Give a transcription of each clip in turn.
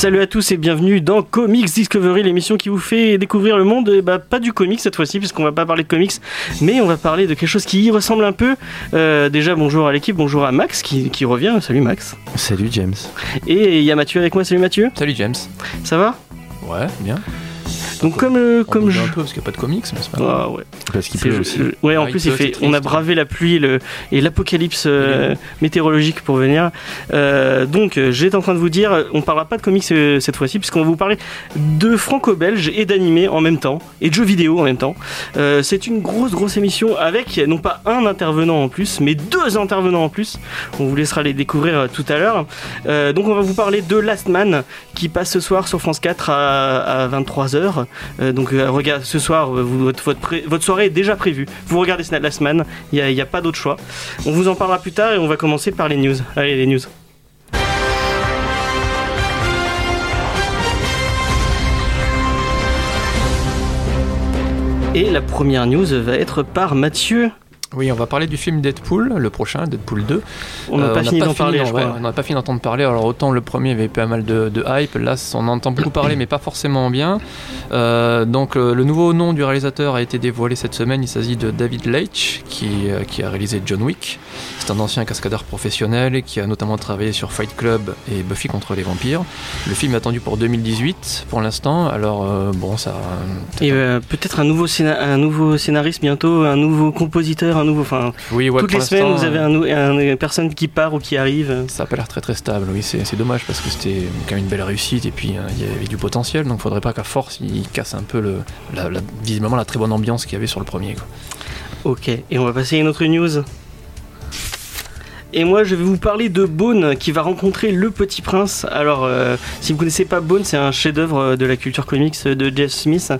Salut à tous et bienvenue dans Comics Discovery, l'émission qui vous fait découvrir le monde, bah, pas du comics cette fois-ci, puisqu'on va pas parler de comics, mais on va parler de quelque chose qui y ressemble un peu. Euh, déjà, bonjour à l'équipe, bonjour à Max qui, qui revient. Salut Max. Salut James. Et il y a Mathieu avec moi. Salut Mathieu. Salut James. Ça va? Ouais, bien. Donc comme euh, On comme je un peu parce qu'il n'y a pas de comics, mais c'est pas grave. Ah, ouais. Parce qu'il pleut aussi. euh, ouais, en Ouais, plus il fait, on a bravé la pluie le, et l'apocalypse euh, météorologique pour venir. Euh, donc j'étais en train de vous dire, on parlera pas de comics euh, cette fois-ci puisqu'on va vous parler de franco-belge et d'animé en même temps et de jeux vidéo en même temps. Euh, c'est une grosse grosse émission avec non pas un intervenant en plus, mais deux intervenants en plus. On vous laissera les découvrir euh, tout à l'heure. Euh, donc on va vous parler de Last Man qui passe ce soir sur France 4 à, 23h. Donc euh, regarde, ce soir, euh, votre, soirée est déjà prévue. Vous regardez Last Man, il n'y a pas d'autre choix. On vous en parlera plus tard et on va commencer par les news. Allez, les news. Et la première news va être par Mathieu. Oui, on va parler du film Deadpool, le prochain, Deadpool 2. On n'a Euh, pas fini d'en parler, d'en- je ouais, crois. on n'a pas fini d'entendre parler. Alors autant le premier avait pas mal de, de hype, là on entend beaucoup parler, mais pas forcément bien. Euh, donc euh, le nouveau nom du réalisateur a été dévoilé cette semaine. Il s'agit de David Leitch, qui, euh, qui a réalisé John Wick. C'est un ancien cascadeur professionnel qui a notamment travaillé sur Fight Club et Buffy contre les vampires. Le film est attendu pour 2018 pour l'instant. Alors bon, ça. Et peut-être un nouveau, scéna- un nouveau scénariste bientôt, un nouveau compositeur, un nouveau. Enfin, Oui, ouais, toutes les semaines, vous avez un, nou- un- une personne qui part ou qui arrive. Ça a pas l'air très très stable, oui, c'est dommage parce que c'était quand même une belle réussite et puis euh, il y avait du potentiel, donc faudrait pas qu'à force il casse un peu le, la, la- visiblement la très bonne ambiance qu'il y avait sur le premier. quoi. Ok, et on va passer à une autre news. Et moi, je vais vous parler de Bone qui va rencontrer le Petit Prince. Alors, euh, si vous connaissez pas Bone, c'est un chef-d'œuvre de la culture comics de Jeff Smith.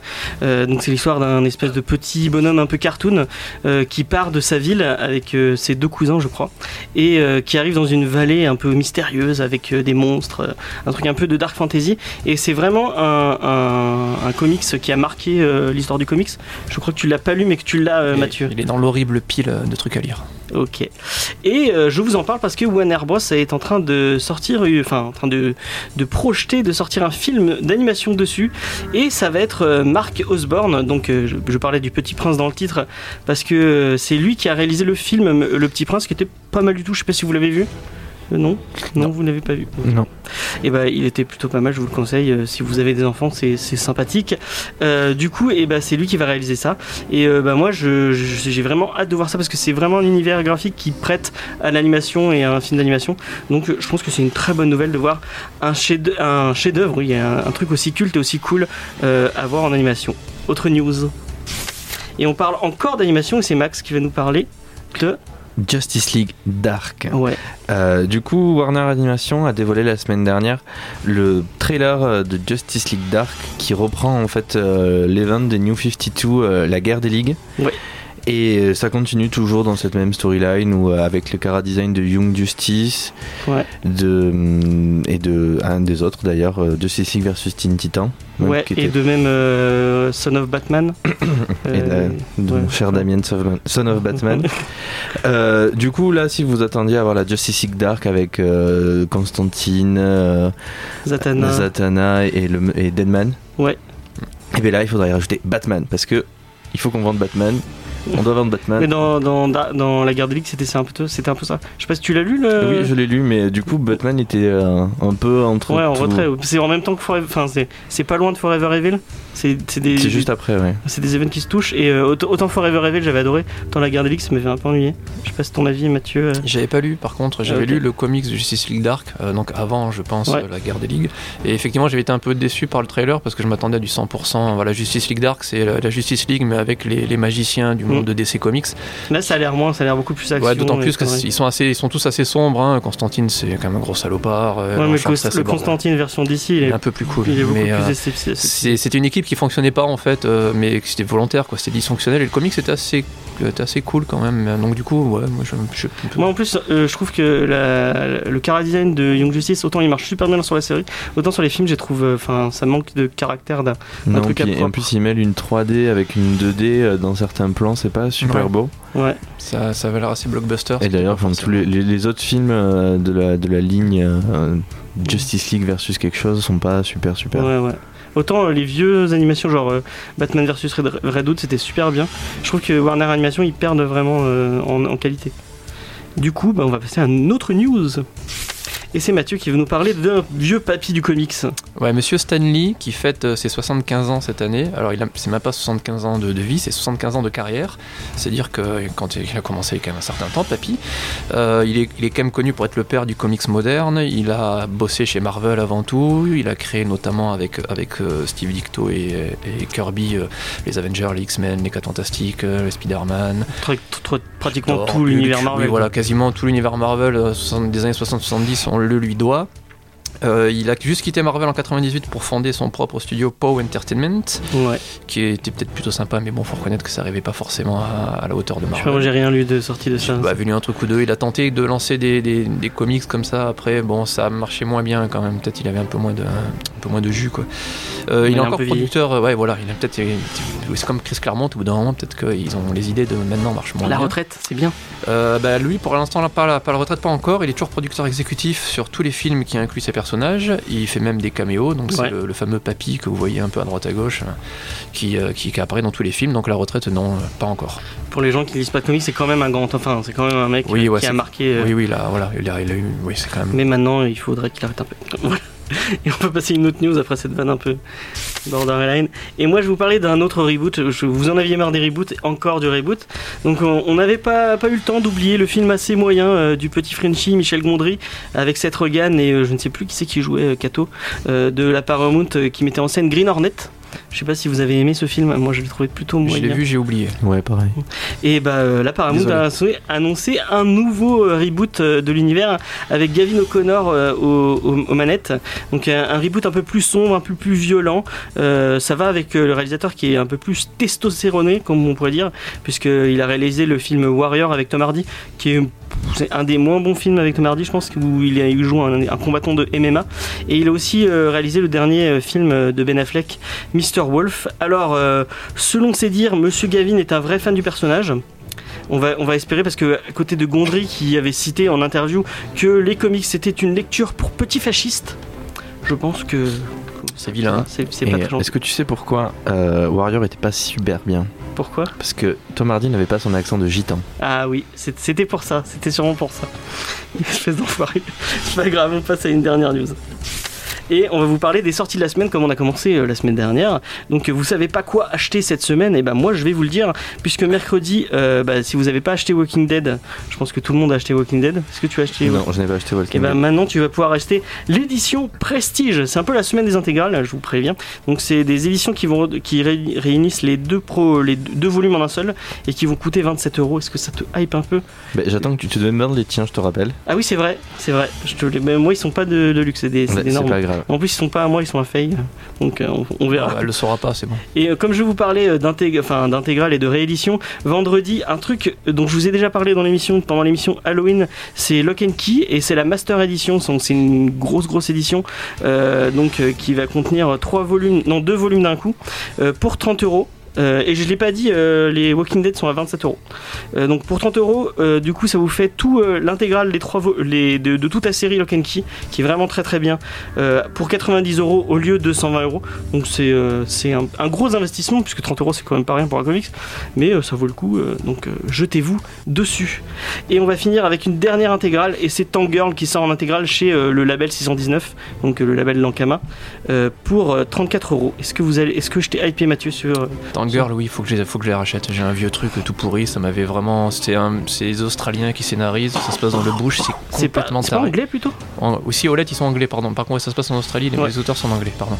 Euh, donc, c'est l'histoire d'un espèce de petit bonhomme un peu cartoon euh, qui part de sa ville avec euh, ses deux cousins, je crois, et euh, qui arrive dans une vallée un peu mystérieuse avec euh, des monstres, euh, un truc un peu de dark fantasy. Et c'est vraiment un, un, un comics qui a marqué euh, l'histoire du comics. Je crois que tu l'as pas lu, mais que tu l'as, euh, Mathieu. Il est dans l'horrible pile de trucs à lire. Ok. Et euh, je vous en parle parce que Warner Bros est en train de sortir, euh, enfin en train de, projeter, de sortir un film d'animation dessus. Et ça va être euh, Mark Osborne. Donc euh, je, je parlais du Petit Prince dans le titre parce que c'est lui qui a réalisé le film Le Petit Prince qui était pas mal du tout. Je sais pas si vous l'avez vu. Euh, non, non, vous n'avez pas vu. Non. Et ben, il était plutôt pas mal, je vous le conseille. euh, si vous avez des enfants, c'est c'est sympathique. Euh, du coup, et ben, c'est lui qui va réaliser ça. Et bah, moi, je- je- j'ai vraiment hâte de voir ça parce que c'est vraiment un univers graphique qui prête à l'animation et à un film d'animation. Donc, je pense que c'est une très bonne nouvelle de voir un chef- un chef-d'œuvre, oui, un, un truc aussi culte et aussi cool à voir en animation. Autre news. Et on parle encore d'animation et c'est Max qui va nous parler de. Justice League Dark. Ouais. Euh, du coup, Warner Animation a dévoilé la semaine dernière le trailer euh, de Justice League Dark qui reprend en fait euh, l'event de New 52, euh, la guerre des ligues. Ouais. Et euh, ça continue toujours dans cette même storyline où euh, avec le cara design de Young Justice Ouais. de, hum, et de un des autres d'ailleurs, euh, Justice League versus Teen Titan. Ouais, et était- de même euh, Son of Batman. et de, Euh, de ouais. mon cher Damien Son of Batman. Euh, du coup, là, si vous attendiez à voir la Justice League Dark avec Constantine, Zatanna. Zatanna et, le, et Deadman, Ouais. et bien là, il faudrait y rajouter Batman parce que il faut qu'on vende Batman. On doit vendre Batman. Mais dans, dans, dans la guerre des ligues, c'était un peu, c'était un peu ça. Je sais pas si tu l'as lu le. Oui, je l'ai lu, mais du coup, Batman était euh, un peu entre. Ouais, en tout. retrait. C'est en même temps que Forever. Enfin, c'est pas loin de Forever Evil. C'est juste après, ouais. C'est des événements qui se touchent. Et euh, autant, Forever Evil, j'avais adoré. Dans la guerre des ligues, ça m'avait un peu ennuyé. Je sais pas si ton avis, Mathieu. euh, J'avais pas lu, par contre, j'avais Ok. lu le comics de Justice League Dark, euh, donc avant, je pense, Ouais. euh, la guerre des ligues. Et effectivement, j'avais été un peu déçu par le trailer parce que je m'attendais à du 100%. Voilà, Justice League Dark, c'est la, la Justice League, mais avec les, les magiciens du monde Mm. de DC Comics. Là, ça a l'air moins, ça a l'air beaucoup plus action. Ouais, d'autant plus qu'ils sont, assez, ils sont tous assez sombres. Hein. Constantine, c'est quand même un gros salopard. euh, Ouais, mais le. Constantine version d'ici, il est, un peu plus cool. il est beaucoup mais, plus euh, esthétique. c'est- C'était une équipe qui fonctionnait pas en fait, euh, mais c'était volontaire, quoi. C'était dysfonctionnel. Et le comic c'était assez, était assez cool quand même. Donc du coup, ouais, moi je. je- Moi en plus, euh, je trouve que la- le cara design de Young Justice, autant il marche super bien sur la série, autant sur les films, j'ai trouvé, enfin, ça manque de caractère d'un. Truc à en plus, ils mêlent une 3D avec une 2D euh, dans certains plans, c'est pas super Ouais. beau. Ouais. ça, ça avait l'air assez blockbuster. Et d'ailleurs, enfin, tous les, les- les autres films euh, de, la, de la ligne euh, Justice League versus quelque chose sont pas super super. Ouais, ouais. Autant euh, les vieux animations, genre euh, Batman vs Red, Red Hood, c'était super bien. Je trouve que Warner Animation, ils perdent vraiment euh, en, en qualité. Du coup, bah, on va passer à une autre news. Et c'est Mathieu qui veut nous parler d'un vieux papy du comics. Ouais, monsieur Stanley qui fête euh, ses 75 ans cette année. Alors, il c'est même pas 75 ans de, de vie, c'est 75 ans de carrière. C'est-à-dire que quand il a commencé il y a quand même un certain temps, papy, euh, il, est, il est quand même connu pour être le père du comics moderne. Il a bossé chez Marvel avant tout. Il a créé notamment avec, avec euh, Steve Dicto et, et Kirby les Avengers, les X-Men, les 4 Fantastiques, les Spider-Man. Pratiquement Thor, tout l'univers Marvel. oui, voilà, quasiment tout l'univers Marvel 60 des années 60-70, on le lui doit. Euh, il a juste quitté Marvel en 98 pour fonder son propre studio Pow Entertainment, Ouais. qui était peut-être plutôt sympa, mais bon, faut reconnaître que ça arrivait pas forcément à, à la hauteur de Je sais pas, Marvel. j'ai rien lu de sortie de ça. Bah, un truc ou deux, il a tenté de lancer des, des- des comics comme ça. Après, bon, ça a marché moins bien quand même. Peut-être il avait un peu moins de, un peu moins de jus, quoi. Euh, Il il est encore producteur. euh, Ouais, voilà. Il a peut-être. C'est comme Chris Claremont. Au bout d'un moment, peut-être qu'ils ont les idées de maintenant marchent moins La bien. retraite, c'est bien. Bah, lui, pour l'instant, pas, pas la retraite, pas encore. Il est toujours producteur exécutif sur tous les films qui incluent ses personnages. Il fait même des caméos. Donc, c'est Ouais. le, le fameux papy que vous voyez un peu à droite à gauche, qui, euh, qui, qui apparaît dans tous les films. Donc, la retraite, non, euh, pas encore. Pour les gens qui lisent pas de comics, c'est quand même un grand. Enfin, c'est quand même un mec Oui, euh, ouais, qui a marqué. Oui, oui, là, voilà. Il a, il a eu. Oui, c'est quand même. Mais maintenant, il faudrait qu'il arrête un peu. Voilà. Et on peut passer une autre news après cette vanne un peu borderline. Et moi, je vous parler d'un autre reboot. Vous en aviez marre des reboots, encore du reboot. Donc, on n'avait pas, eu le temps d'oublier le film assez moyen euh, du petit Frenchie Michel Gondry avec Seth Rogen et euh, je ne sais plus qui c'est qui jouait euh, Kato de la Paramount qui mettait en scène Green Hornet. Je sais pas si vous avez aimé ce film. Moi, je l'ai trouvé plutôt Je moyen. l'ai vu, j'ai oublié. Ouais, pareil. Et bah euh, là, Paramount Désolé. a annoncé- un nouveau euh, reboot euh, de l'univers avec Gavin O'Connor euh, aux, aux- aux manettes. Donc un, un reboot un peu plus sombre, un peu plus violent. Euh, ça va avec euh, le réalisateur qui est un peu plus testostéroné, comme on pourrait dire, puisqu'il a réalisé le film Warrior avec Tom Hardy, qui est c'est un des moins bons films avec Tom Hardy, je pense, où il, a- il joue un, combattant de MMA. Et il a aussi euh, réalisé le dernier euh, film euh, de Ben Affleck, Mr. Wolf. Alors, selon ses dires, Monsieur Gavin est un vrai fan du personnage. On va, on va espérer parce que à côté de Gondry qui avait cité en interview que les comics c'était une lecture pour petits fascistes, je pense que C'est vilain. c'est c'est pas très gentil. Est-ce que tu sais pourquoi euh, Warrior était pas super bien? Pourquoi? Parce que Tom Hardy n'avait pas son accent de gitan. Ah oui, c'était pour ça, c'était sûrement pour ça. Espèce d'enfoiré. C'est pas grave, on passe à une dernière news. Et on va vous parler des sorties de la semaine comme on a commencé euh, la semaine dernière. Donc euh, vous savez pas quoi acheter cette semaine, et ben moi je vais vous le dire, puisque mercredi, euh, bah, si vous avez pas acheté Walking Dead, je pense que tout le monde a acheté Walking Dead. Est-ce que tu as acheté Non, je n'ai pas acheté et Walking ben Dead. maintenant tu vas pouvoir acheter l'édition Prestige. C'est un peu la semaine des intégrales, je vous préviens. Donc c'est des éditions qui vont qui ré- réunissent les deux pro, les deux volumes en un seul et qui vont coûter 27 euros. Est-ce que ça te hype un peu? Bah, J'attends que tu te demandes les tiens, je te rappelle. Ah oui c'est vrai, c'est vrai. Je te moi ils sont pas de, de luxe, c'est des, Ouais, normes. pas grave. En plus ils sont pas à moi, ils sont à Faye. Donc euh, on, on verra. Ah, elle le saura pas, c'est bon. Et euh, comme je vous parlais euh, d'intégrale et de réédition, vendredi, un truc dont je vous ai déjà parlé dans l'émission, pendant l'émission Halloween, c'est Lock and Key et c'est la Master Edition. C'est une grosse grosse édition, donc qui va contenir trois volumes, non deux volumes d'un coup, pour 30 euros. Euh, et je l'ai pas dit, euh, les Walking Dead sont à 27 euros. Euh, Donc pour 30 euros, du coup ça vous fait tout l'intégrale des trois les, de, toute la série Lock and Key, qui est vraiment très très bien, pour 90 euros au lieu de 120 euros. Donc c'est un, gros investissement puisque 30 euros c'est quand même pas rien pour un comics, mais ça vaut le coup. donc jetez-vous dessus. Et on va finir avec une dernière intégrale et c'est Tank Girl qui sort en intégrale chez le label 619, donc le label Lankama, pour euh, 34 euros. Est-ce que vous allez, est-ce que je t'ai hypé Mathieu sur euh, Girl, oui, il faut que je les, faut que je les rachète. J'ai un vieux truc tout pourri, ça m'avait vraiment. C'était un, c'est les Australiens qui scénarisent, ça se passe dans le bush, c'est complètement c'est pas anglais plutôt En- Aussi, Olette, ils sont anglais, pardon. Par contre, ça se passe en Australie, les, Ouais. les auteurs sont anglais, pardon.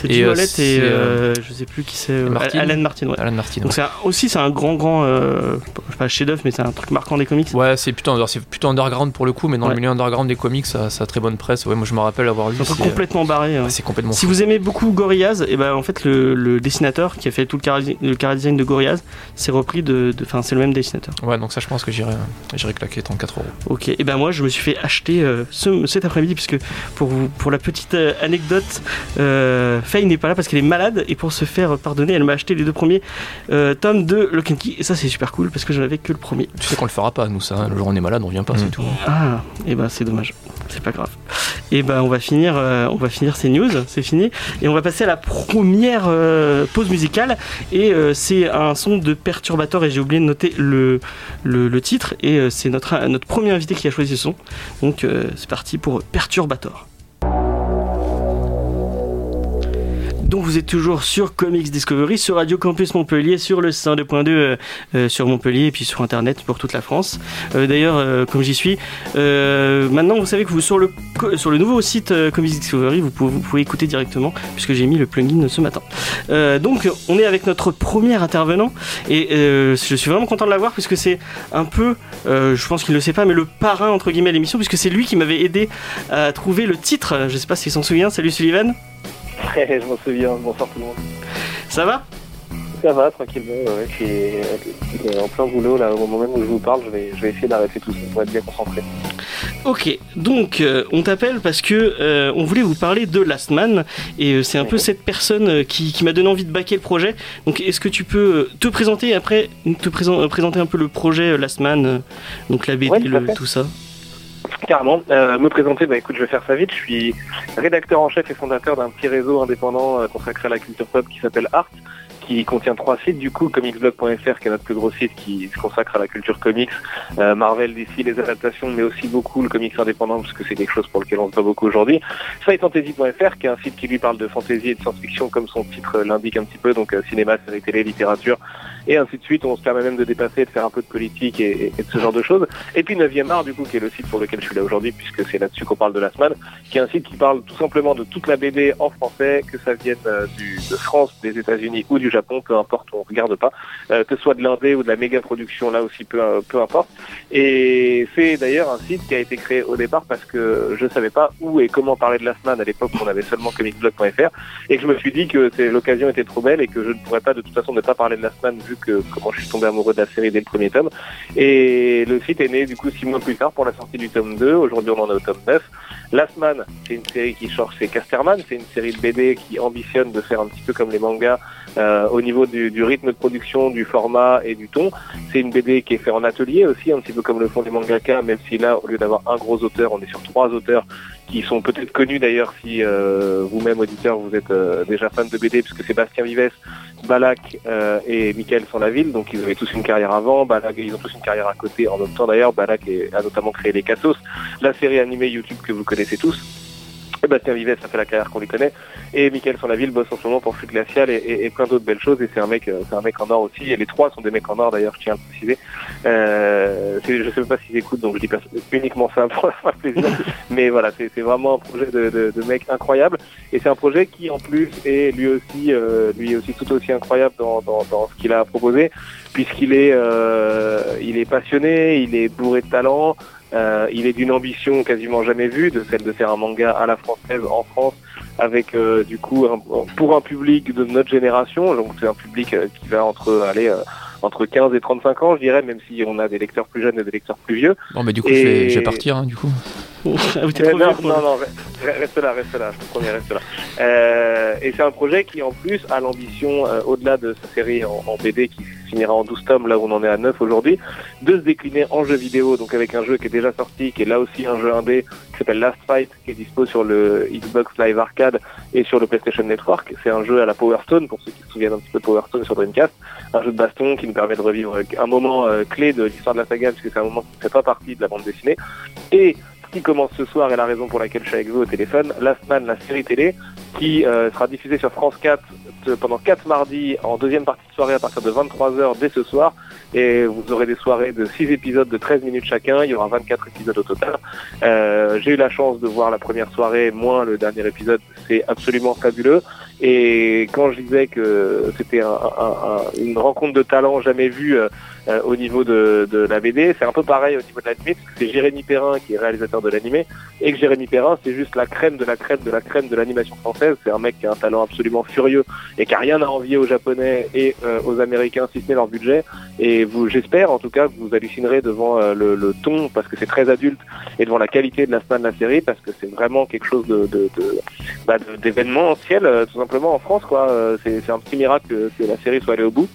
C'est Et, euh, Olette et euh, euh, je sais plus qui c'est. euh, Martin. Alan Martin, ouais. Alan Martin. Donc un- aussi c'est un grand grand euh, pas chef-d'œuvre mais c'est un truc marquant des comics. Ouais, c'est plutôt, plutôt underground pour le coup, mais dans Ouais. le milieu underground des comics, ça, ça a très bonne presse. Ouais, moi je me rappelle avoir lu. C'est complètement barré. ouais, c'est complètement Si fou. vous aimez beaucoup Gorillaz, et ben en fait le, le dessinateur qui a fait tout le chara- le chara design de Gorillaz, c'est repris de, enfin c'est le même dessinateur. Ouais, donc ça, je pense que j'irai, j'irai claquer 34 euros. Ok, et ben moi je me suis fait acheter euh, ce, cet après-midi puisque pour vous, pour la petite euh, anecdote, euh, Faye n'est pas là parce qu'elle est malade et pour se faire pardonner, elle m'a acheté les deux premiers euh, tomes de Lock and Key et ça c'est super cool parce que j'en avais que le premier. Tu sais qu'on le fera pas, nous, ça. hein. Le jour où on est malade, on vient pas, Mm. c'est tout. Ah, et ben c'est dommage, c'est pas grave. Et ben on va finir, euh, on va finir ces news, c'est fini, et on va passer à la première pause musicale. Et euh, c'est un son de perturbateur et j'ai oublié de noter le titre. Et euh, c'est notre notre premier invité qui a choisi ce son. Donc euh, c'est parti pour Perturbator. Donc vous êtes toujours sur Comics Discovery, sur Radio Campus Montpellier, sur le 102.2 euh, euh, sur Montpellier et puis sur Internet pour toute la France. Euh, D'ailleurs, euh, comme j'y suis, maintenant vous savez que vous sur le sur le nouveau site Comics Discovery, vous pouvez, écouter directement puisque j'ai mis le plugin ce matin. Donc on est avec notre premier intervenant et je suis vraiment content de l'avoir puisque c'est un peu, je pense qu'il ne le sait pas, mais le parrain entre guillemets l'émission puisque c'est lui qui m'avait aidé à trouver le titre. Je sais pas s'il s'en souvient. Salut Sullivan, je m'en souviens, bonsoir tout le monde. ça va? Ça va, tranquillement, ouais, je suis en plein boulot là, au moment même où je vous parle, je vais, je vais essayer d'arrêter tout ça pour être bien concentré. Ok, donc euh, on t'appelle parce que euh, on voulait vous parler de Last Man et euh, c'est un peu cette personne qui, qui m'a donné envie de baquer le projet. Donc est-ce que tu peux te présenter et après te présen- présenter un peu le projet Last Man, donc la BD, Ouais, le- tout ça? Carrément, euh, me présenter, bah écoute, je vais faire ça vite, je suis rédacteur en chef et fondateur d'un petit réseau indépendant euh, consacré à la culture pop qui s'appelle Art, qui contient trois sites. Du coup, comicsblog.fr qui est notre plus gros site qui se consacre à la culture comics, euh, Marvel, DC, les adaptations, mais aussi beaucoup le comics indépendant parce que c'est quelque chose pour lequel on se bat beaucoup aujourd'hui. Fantasy.fr qui est un site qui lui parle de fantasy et de science-fiction comme son titre l'indique un petit peu, donc euh, cinéma, série télé, littérature et ainsi de suite. On se permet même de dépasser, de faire un peu de politique et, de ce genre de choses. Et puis 9e art du coup qui est le site pour lequel je suis là aujourd'hui puisque c'est là-dessus qu'on parle de la semaine, qui est un site qui parle tout simplement de toute la BD en français, que ça vienne euh, de France, des États-Unis ou du Japon, peu importe, on regarde pas, euh, que ce soit de l'indé ou de la méga production là aussi, peu, euh, peu importe. Et c'est d'ailleurs un site qui a été créé au départ parce que je savais pas où et comment parler de la semaine à l'époque on avait seulement comicsblog.fr et que je me suis dit que l'occasion était trop belle et que je ne pourrais pas de toute façon ne pas parler de la semaine que comment je suis tombé amoureux de la série dès le premier tome. Et le site est né du coup six mois plus tard pour la sortie du tome 2. Aujourd'hui on en est au tome 9. Last Man, c'est une série qui sort chez Casterman, c'est une série de BD qui ambitionne de faire un petit peu comme les mangas euh, au niveau du, rythme de production, du format et du ton. C'est une BD qui est faite en atelier aussi, un petit peu comme le font les mangaka, même si là, au lieu d'avoir un gros auteur, on est sur trois auteurs qui sont peut-être connus d'ailleurs si euh, vous-même, auditeur, vous êtes euh, déjà fan de BD, puisque c'est Bastien Vives, Balak et Michael Sanlaville, donc ils avaient tous une carrière avant, Balak, ils ont tous une carrière à côté en même temps d'ailleurs, Balak a notamment créé les Cassos, la série animée YouTube que vous connaissez tous. Et Bastien Vives, ça fait la carrière qu'on les connaît. Et Michael Sanlaville bosse en ce moment pour Flux Glacial et, et, et plein d'autres belles choses. Et c'est un mec, euh, c'est un mec en or aussi. Et les trois sont des mecs en or d'ailleurs, je tiens à le préciser. Euh, je sais même pas s'ils écoutent, donc je dis pas uniquement ça pour leur faire plaisir. Mais voilà, c'est c'est vraiment un projet de, de, de mec incroyable. Et c'est un projet qui en plus est lui aussi, euh, lui aussi tout aussi incroyable dans, dans, dans ce qu'il a proposé, puisqu'il est, euh, il est passionné, il est bourré de talent. Euh, il est d'une ambition quasiment jamais vue, de celle de faire un manga à la française en France, avec euh, du coup un- pour un public de notre génération. Donc c'est un public euh, qui va entre aller euh, entre 15 et 35 ans, je dirais, même si on a des lecteurs plus jeunes et des lecteurs plus vieux. Bon, mais du coup, Et- je, vais, je vais partir, hein, du coup. Ah oui, t'es Euh, trop non, vieux non, non, re- reste là, reste là, je te promets, reste là. Euh, et c'est un projet qui, en plus, a l'ambition, euh, au-delà de sa série en, en BD qui finira en 12 tomes, là où on en est à 9 aujourd'hui, de se décliner en jeu vidéo, donc avec un jeu qui est déjà sorti, qui est là aussi un jeu indé, qui s'appelle Last Fight, qui est dispo sur le Xbox Live Arcade et sur le PlayStation Network. C'est un jeu à la Power Stone, pour ceux qui se souviennent un petit peu de Power Stone sur Dreamcast, un jeu de baston qui nous permet de revivre un moment euh, clé de l'histoire de la saga, puisque c'est un moment qui ne fait pas partie de la bande dessinée. Et qui commence ce soir et la raison pour laquelle je suis avec vous au téléphone, Last Man, la série télé, qui euh, sera diffusé sur France 4 de- pendant 4 mardis en deuxième partie de soirée à partir de 23h dès ce soir. Et vous aurez des soirées de 6 épisodes de 13 minutes chacun. Il y aura 24 épisodes au total. Euh, J'ai eu la chance de voir la première soirée, moins le dernier épisode. C'est absolument fabuleux. Et quand je disais que c'était un- un- un- une rencontre de talent jamais vue euh, au niveau de, de la BD, c'est un peu pareil au niveau de l'animé, parce que c'est Jérémy Perrin qui est réalisateur de l'animé, et que Jérémy Perrin, c'est juste la crème de la crème de la crème de l'animation française. C'est un mec qui a un talent absolument furieux et qui a rien à envier aux Japonais et euh, aux Américains, si ce n'est leur budget. Et vous, j'espère en tout cas que vous hallucinerez devant euh, le, le ton, parce que c'est très adulte, et devant la qualité de la semaine de la série, parce que c'est vraiment quelque chose de, de, de, bah, d'événementiel, euh, tout simplement en France. quoi. Euh, C'est, c'est un petit miracle que, que la série soit allée au bout.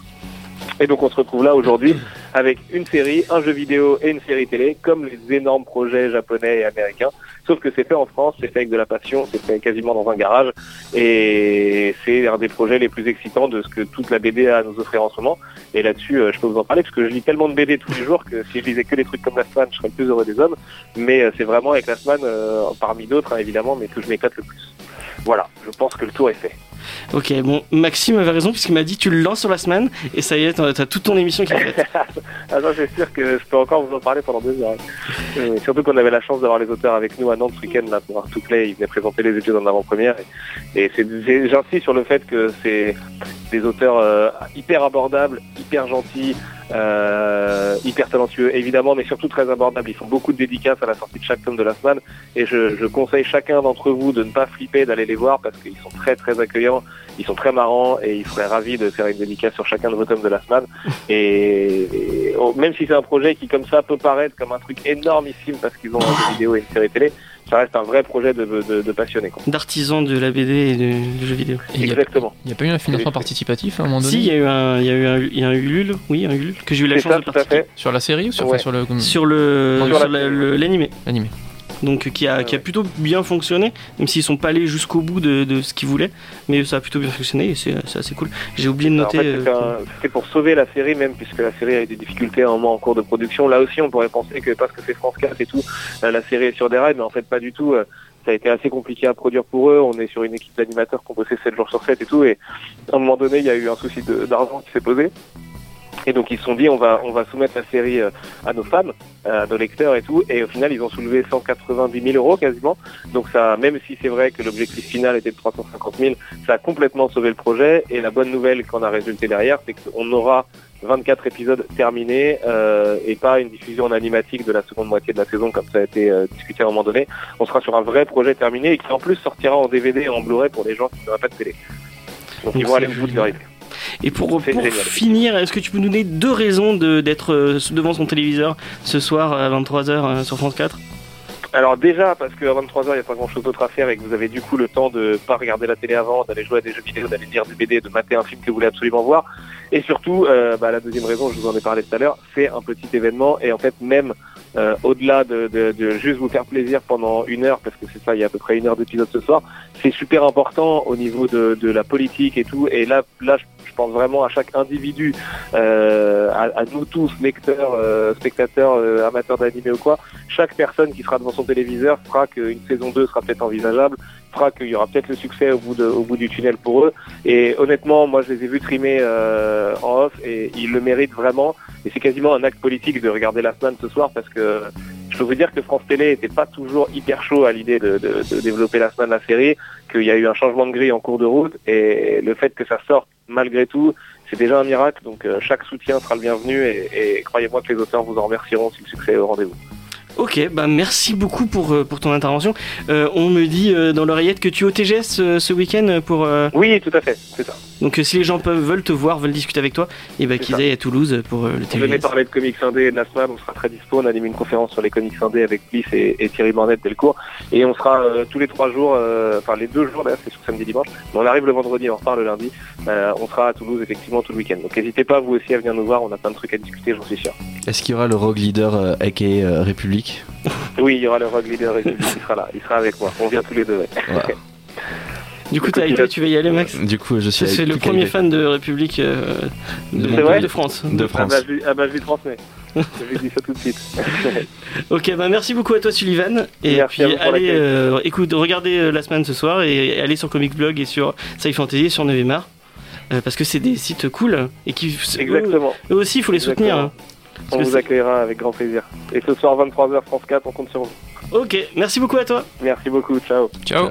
Et donc on se retrouve là aujourd'hui avec une série, un jeu vidéo et une série télé, comme les énormes projets japonais et américains. Sauf que c'est fait en France, c'est fait avec de la passion, c'est fait quasiment dans un garage. Et c'est un des projets les plus excitants de ce que toute la BD a à nous offrir en ce moment. Et là-dessus, euh, je peux vous en parler parce que je lis tellement de BD tous les jours que si je lisais que des trucs comme Last Man, je serais le plus heureux des hommes. Mais euh, c'est vraiment avec Last Man, euh, parmi d'autres hein, évidemment, mais que je m'éclate le plus. Voilà, je pense que le tour est fait. Ok, bon, Maxime avait raison puisqu'il m'a dit tu le lances sur la semaine et ça y est, t'as toute ton émission qui est faite. Ah c'est sûr que je peux encore vous en parler pendant deux heures. Euh, surtout qu'on avait la chance d'avoir les auteurs avec nous à Nantes ce week-end là pour Art to Play. Ils venaient présenter les études en avant-première. Et, j'insiste sur le fait que c'est des auteurs euh, hyper abordables, hyper gentils, euh, hyper talentueux évidemment, mais surtout très abordables. Ils font beaucoup de dédicaces à la sortie de chaque tome de la semaine. Et je, je conseille chacun d'entre vous de ne pas flipper, d'aller les voir parce qu'ils sont très très accueillants, ils sont très marrants et ils seraient ravis de faire une dédicace sur chacun de vos tomes de la semaine. Et, et, oh, même si c'est un projet qui comme ça peut paraître comme un truc énormissime parce qu'ils ont un jeu vidéo et une série télé, ça reste un vrai projet de, de, de passionné. Quoi. D'artisan de la BD et du, du jeu vidéo. Et Il n'y a, Exactement. pas eu un financement participatif à un moment donné Si, il y a eu un, il y a eu un, il y a un Ulule, oui, un Ulule, que j'ai eu la chance ça, de participer. Sur la série ou sur, Ouais. enfin, sur le Sur le, Sur l'animé. Donc qui a, qui a plutôt bien fonctionné, même s'ils sont pas allés jusqu'au bout de, de ce qu'ils voulaient, mais ça a plutôt bien fonctionné et c'est c'est assez cool. J'ai oublié de En noter. fait, euh, c'était pour sauver la série même, puisque la série a eu des difficultés à un moment en cours de production. Là aussi, on pourrait penser que parce que c'est France 4 et tout, euh, la série est sur des rails, mais en fait pas du tout. Euh, Ça a été assez compliqué à produire pour eux. On est sur une équipe d'animateurs qui ont bossé 7 jours sur 7 et tout. Et à un moment donné, il y a eu un souci d'argent qui s'est posé. Et donc ils se sont dit on va on va soumettre la série euh, à nos fans, euh, à nos lecteurs et tout. Et au final ils ont soulevé 190 000 euros quasiment. Donc ça, même si c'est vrai que l'objectif final était de 350 000, ça a complètement sauvé le projet. Et la bonne nouvelle qu'on a résulté derrière, c'est qu'on aura 24 épisodes terminés euh, et pas une diffusion en animatique de la seconde moitié de la saison comme ça a été euh, discuté à un moment donné. On sera sur un vrai projet terminé et qui en plus sortira en DVD et en Blu-ray pour les gens qui n'auraient pas de télé. Donc ils vont aller au bout de leur idée. Et pour, finir, est-ce que tu peux nous donner deux raisons de- d'être euh, devant son téléviseur ce soir à 23h sur France 4 Alors déjà parce qu'à 23h il n'y a pas grand chose d'autre à faire et que vous avez du coup le temps de pas regarder la télé avant, d'aller jouer à des jeux vidéo, d'aller lire du BD, de mater un film que vous voulez absolument voir. Et surtout, euh, bah, la deuxième raison, je vous en ai parlé tout à l'heure, c'est un petit événement et en fait même euh, au-delà de, de, de juste vous faire plaisir pendant une heure, parce que c'est ça, il y a à peu près une heure d'épisode ce soir, c'est super important au niveau de, de la politique et tout. Et là, là, je pense vraiment à chaque individu, euh, à, nous tous, lecteurs, euh, spectateurs, euh, amateurs d'animé ou quoi. Chaque personne qui sera devant son téléviseur fera qu'une saison 2 sera peut-être envisageable, fera qu'il y aura peut-être le succès au bout, de, au bout du tunnel pour eux. Et honnêtement, moi, je les ai vus trimer en off et ils le méritent vraiment. Et c'est quasiment un acte politique de regarder la semaine ce soir parce que je peux vous dire que France Télé était pas toujours hyper chaud à l'idée de développer la semaine la série, qu'il y a eu un changement de grille en cours de route et le fait que ça sorte malgré tout, c'est déjà un miracle. Donc euh, chaque soutien sera le bienvenu et, et croyez-moi que les auteurs vous en remercieront si le succès est au rendez-vous. Ok, bah merci beaucoup pour, euh, pour ton intervention. Euh, on me dit euh, dans l'oreillette que tu es au TGS euh, ce week-end pour. euh, Oui, tout à fait, c'est ça. Donc euh, si les gens peuvent, veulent te voir, veulent discuter avec toi, et bah C'est qu'ils ça. aillent à Toulouse pour euh, le Venez TGS. parler de comics indés et de la on sera très dispo, on anime une conférence sur les comics indés avec Bliss et, et Thierry Bornet Delcourt. Et on sera euh, tous les trois jours, euh, enfin les deux jours d'ailleurs, c'est sur samedi dimanche, mais on arrive le vendredi, on repart le lundi. Euh, on sera à Toulouse effectivement tout le week-end. Donc n'hésitez pas vous aussi à venir nous voir, on a plein de trucs à discuter, j'en suis sûr. Est-ce qu'il y aura le Rogue Leader euh, aka euh, République Oui, il y aura le Rogue Leader République, il sera là, il sera avec moi, on vient tous les deux. ouais. Voilà. Du coup, t'as été, tu vas y aller, Max Du coup, je suis C'est le premier fan de République euh, de, C'est vrai de France. de Ah France. bah, je, lui- ah bah, je lui transmets. Je dis ça tout de suite. ok, bah merci beaucoup à toi Sullivan. Et Merci puis à vous pour allez, euh, écoute, regardez euh, la semaine ce soir et allez sur Comic Blog et sur Sci Fantasy et sur 9 art. Euh, parce que c'est des sites cool et qui Exactement. eux aussi il faut les soutenir. Hein. On vous accueillera avec grand plaisir. Et ce soir, 23h, France 4, on compte sur vous. Ok, merci beaucoup à toi. Merci beaucoup, ciao. Ciao.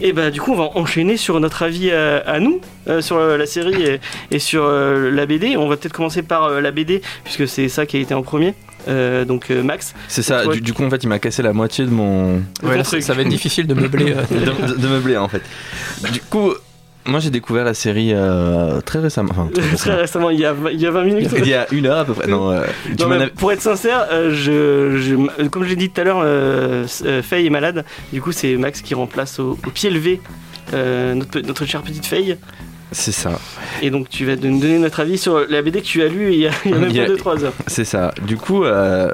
Et bah du coup on va enchaîner sur notre avis à, à nous euh, sur euh, la série et, et sur euh, la BD. On va peut-être commencer par euh, la BD puisque c'est ça qui a été en premier. Euh, donc euh, Max, C'est ça, du, du coup en fait il m'a cassé la moitié de mon... Ouais, là, ça va être difficile de meubler. euh, de, de- de meubler en fait. Du coup, moi j'ai découvert la série euh, très récemment. Enfin, très très récemment. il y a, il y a 20 minutes. Il y a une heure à peu près. Non, euh, Non, mais pour être sincère, euh, je, je- comme je l'ai dit tout à l'heure, euh, Faye est malade. Du coup, c'est Max qui remplace au, au pied levé notre, notre chère petite Faye. C'est ça, Et donc, tu vas nous donner notre avis sur la BD que tu as lue il y a, il y a même Il y a- pas 2-3 heures. c'est ça. Du coup, euh,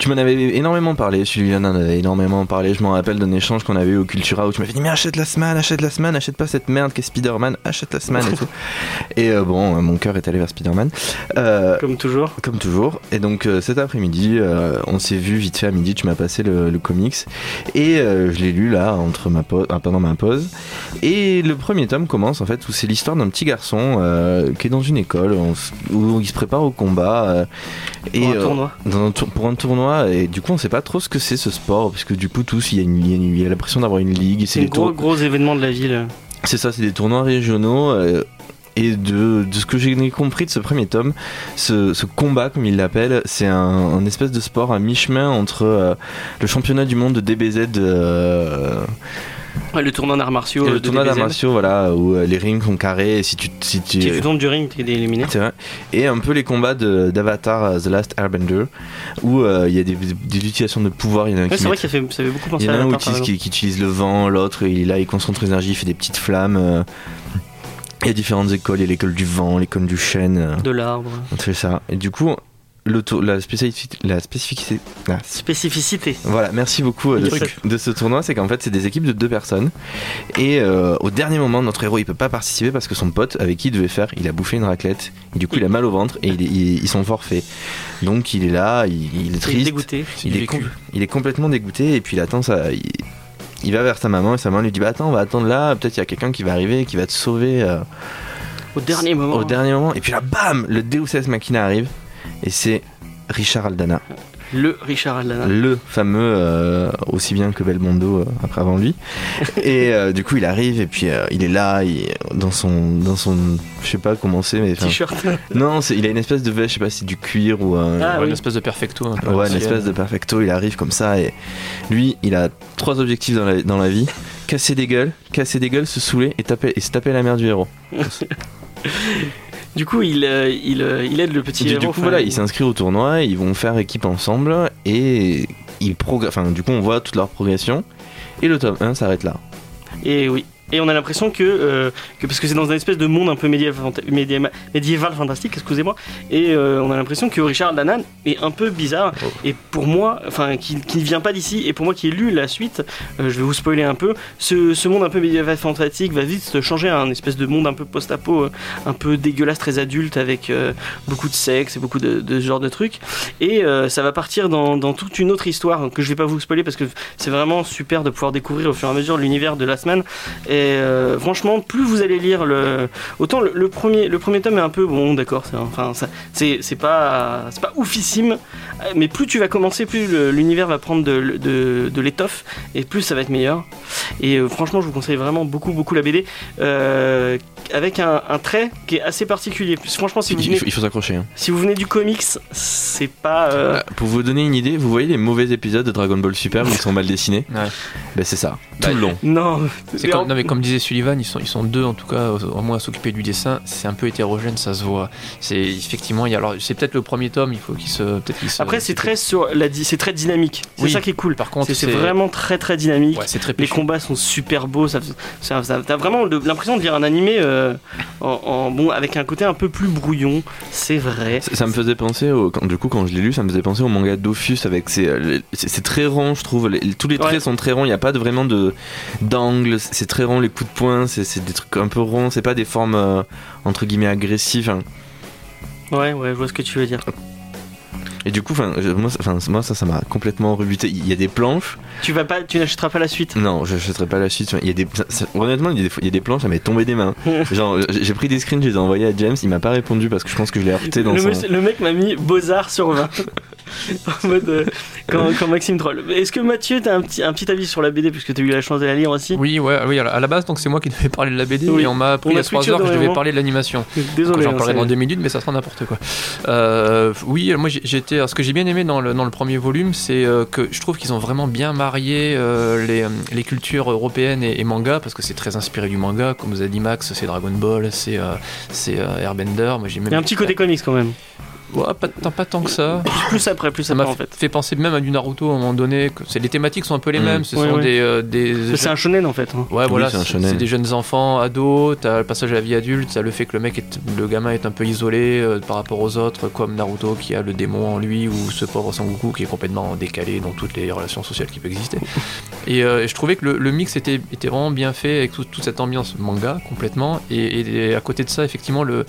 tu m'en avais énormément parlé. Sylviane en avait énormément parlé. Je m'en rappelle d'un échange qu'on avait eu au Cultura où tu m'avais dit Mais achète la semaine, achète la semaine, achète pas cette merde qu'est Spider-Man, achète la semaine et tout. Et euh, bon, mon cœur est allé vers Spider-Man. Euh, Comme toujours. Comme toujours. Et donc euh, cet après-midi, on s'est vu vite fait à midi, tu m'as passé le, le comics. Et je l'ai lu là, entre ma pause, pendant ma pause. Et le premier tome commence en fait, où c'est l'histoire d'un petit garçon qui est dans une école, on où il se prépare au combat. et, Pour un tournoi. dans un tour- pour un tournoi. Et du coup, on sait pas trop ce que c'est ce sport, parce que du coup, tous, il y a, une- il y a l'impression d'avoir une ligue. C'est des gros, gros événement de la ville. c'est ça, c'est des tournois régionaux. euh, et de, de ce que j'ai compris de ce premier tome, ce, ce combat, comme il l'appelle, c'est un, un espèce de sport à mi-chemin entre euh, le championnat du monde de DBZ euh, Ouais, le tournoi d'arts martiaux. et euh, le de tournoi d'arts martiaux, voilà, où euh, les rings sont carrés. Et si tu, si tu, Si tu tombes du ring, t'es éliminé. c'est vrai. Et un peu les combats d'Avatar euh, The Last Airbender, où euh, il y a des, des utilisations de pouvoir. Il y en a un Ouais, qui c'est vrai que ça fait, ça fait beaucoup il penser y en à a un utilise- qui, qui utilise le vent, l'autre il là il concentre l'énergie, il fait des petites flammes. euh. Il y a différentes écoles, il y a l'école du vent, l'école du chêne, euh, De l'arbre. on fait ça. Et du coup, la spécificité, la spécificité, ah, Spécificité. voilà, merci beaucoup euh, de, ce, de ce tournoi, c'est qu'en fait c'est des équipes de deux personnes. Et euh, au dernier moment, notre héros il peut pas participer parce que son pote avec qui il devait faire, il a bouffé une raclette. Et du coup, il a mal au ventre et il est- il- ils sont forfaits. Donc il est là, il, il est Il est triste. dégoûté. Il est, com- il est complètement dégoûté et puis il attend ça. Il, il va vers sa maman et sa maman lui dit Bah attends, on va attendre là, peut-être il y a quelqu'un qui va arriver, qui va te sauver euh, Au dernier moment. au dernier moment. Et puis là, bam Le Deus Ex Machina arrive et c'est Richard Aldana, Le Richard Aldana. le fameux, euh, aussi bien que Belmondo euh, après avant lui. et euh, du coup, il arrive et puis euh, il est là, il, dans son. Dans son je sais pas comment c'est, mais. T-shirt. Non, c'est- il a une espèce de veste, je sais pas si c'est du cuir ou un. Ah, Ouais, oui. Une espèce de perfecto. un peu Ouais, une espèce de perfecto, il arrive comme ça et lui, il a trois objectifs dans la, dans la vie casser des gueules, casser des gueules, se saouler et, taper, et se taper la mère du héros. Du coup, il, euh, il, euh, il aide le petit Du, héros. du coup, enfin, voilà, il s'inscrit au tournoi, ils vont faire équipe ensemble et ils progr- enfin, du coup, on voit toute leur progression et le tome 1 s'arrête là. Et oui. Et on a l'impression que, euh, que parce que c'est dans un espèce de monde un peu médiéval, médiéval fantastique, excusez-moi, et euh, on a l'impression que Richard Lanan est un peu bizarre. Oh. Et pour moi, enfin, qui, qui ne vient pas d'ici, et pour moi qui ai lu la suite, euh, je vais vous spoiler un peu, ce, ce monde un peu médiéval fantastique va vite se changer à un espèce de monde un peu post-apo, un peu dégueulasse, très adulte, avec beaucoup de sexe et beaucoup de, de ce genre de trucs. Et ça va partir dans, dans toute une autre histoire que je vais pas vous spoiler parce que c'est vraiment super de pouvoir découvrir au fur et à mesure l'univers de la semaine. Et euh, franchement, plus vous allez lire le, autant le, le premier, le premier tome est un peu bon, d'accord, c'est enfin ça- c'est c'est pas c'est pas oufissime, mais plus tu vas commencer, plus l'univers va prendre de, de, de l'étoffe et plus ça va être meilleur. Et euh, franchement, je vous conseille vraiment beaucoup beaucoup la BD euh, avec un, un trait qui est assez particulier. Franchement, si vous il, venez faut, il faut s'accrocher. hein. si vous venez du comics, c'est pas. euh, Euh, Pour vous donner une idée, vous voyez les mauvais épisodes de Dragon Ball Super où ils sont mal dessinés? Ouais. Ben c'est ça, Bah, tout le long. Non, C'est mais comme, en- non mais comme disait Sullivan, ils sont, ils sont deux en tout cas au, moins à s'occuper du dessin. C'est un peu hétérogène, ça se voit. C'est effectivement, il y a, alors c'est peut-être le premier tome, il faut qu'il se, peut-être qu'il se- Après, c'est très sur la, c'est très dynamique. C'est Oui. ça qui est cool. Par contre, C'est vraiment très très dynamique. ouais, c'est très Les combats sont super beaux. Ça, ça- ça- t'as vraiment l'impression de lire un animé euh, en, en- bon avec un côté un peu plus brouillon. C'est vrai. Ça, ça me faisait penser, au, quand, du coup, quand je l'ai lu, ça me faisait penser au manga Dofus avec ses. euh, C'est c'est très rond, je trouve. les- tous les traits Ouais. sont très ronds, il n'y a pas de, vraiment de d'angle, c'est très rond, les coups de poing, c'est des trucs un peu ronds, c'est pas des formes euh, entre guillemets agressives. hein. Ouais, ouais, je vois ce que tu veux dire. Et du coup, je- moi, ça- moi, ça, ça m'a complètement rebuté. Il y a des planches. Tu vas pas, tu n'achèteras pas la suite. Non, je n'achèterai pas la suite. Il y a des, ça- ça- honnêtement, il y, a des, fois- il y a des planches, ça m'est tombé des mains. Genre, j'ai j'ai pris des screens, je les ai envoyés à James. Il m'a pas répondu parce que je pense que je l'ai heurté dans Le, son. le mec m'a mis Beaux-Arts sur 20. en mode. euh, quand, quand Maxime troll. Est-ce que Mathieu, t'as un petit, un petit avis sur la BD puisque t'as eu la chance de la lire aussi Oui, ouais, oui. À la- base, donc c'est moi qui devais parler de la BD Oui. et on m'a appris il y a a 3 switché heures que je devais parler de l'animation. Désolé. J'en hein, parlerai dans deux minutes, mais ça sera n'importe quoi. Euh, oui, moi j'étais. Ce que j'ai bien aimé dans le, dans le premier volume, c'est euh, que je trouve qu'ils ont vraiment bien marié les, les cultures européennes et, et manga, parce que c'est très inspiré du manga. Comme vous a dit Max, c'est Dragon Ball, c'est c'est, Airbender. Moi, j'ai même Il y a un petit côté comics quand même. Ouais, pas, tant- pas tant que ça. Plus après, plus Ça après m'a en fait. fait penser même à du Naruto à un moment donné. que c'est- les thématiques sont un peu les Mm. mêmes. Ce Ouais, sont ouais. des, euh, des C'est un shonen en fait. hein. Ouais, Oui, voilà, c'est des jeunes enfants, ados, t'as le passage à la vie adulte, t'as le fait que le mec, est, le gamin est un peu isolé euh, par rapport aux autres, comme Naruto qui a le démon en lui, ou ce pauvre Sangoku qui est complètement décalé dans toutes les relations sociales qui peuvent exister. Et euh, je trouvais que le, le mix était, était vraiment bien fait avec tout- toute cette ambiance manga complètement. Et, et à côté de ça, effectivement, le,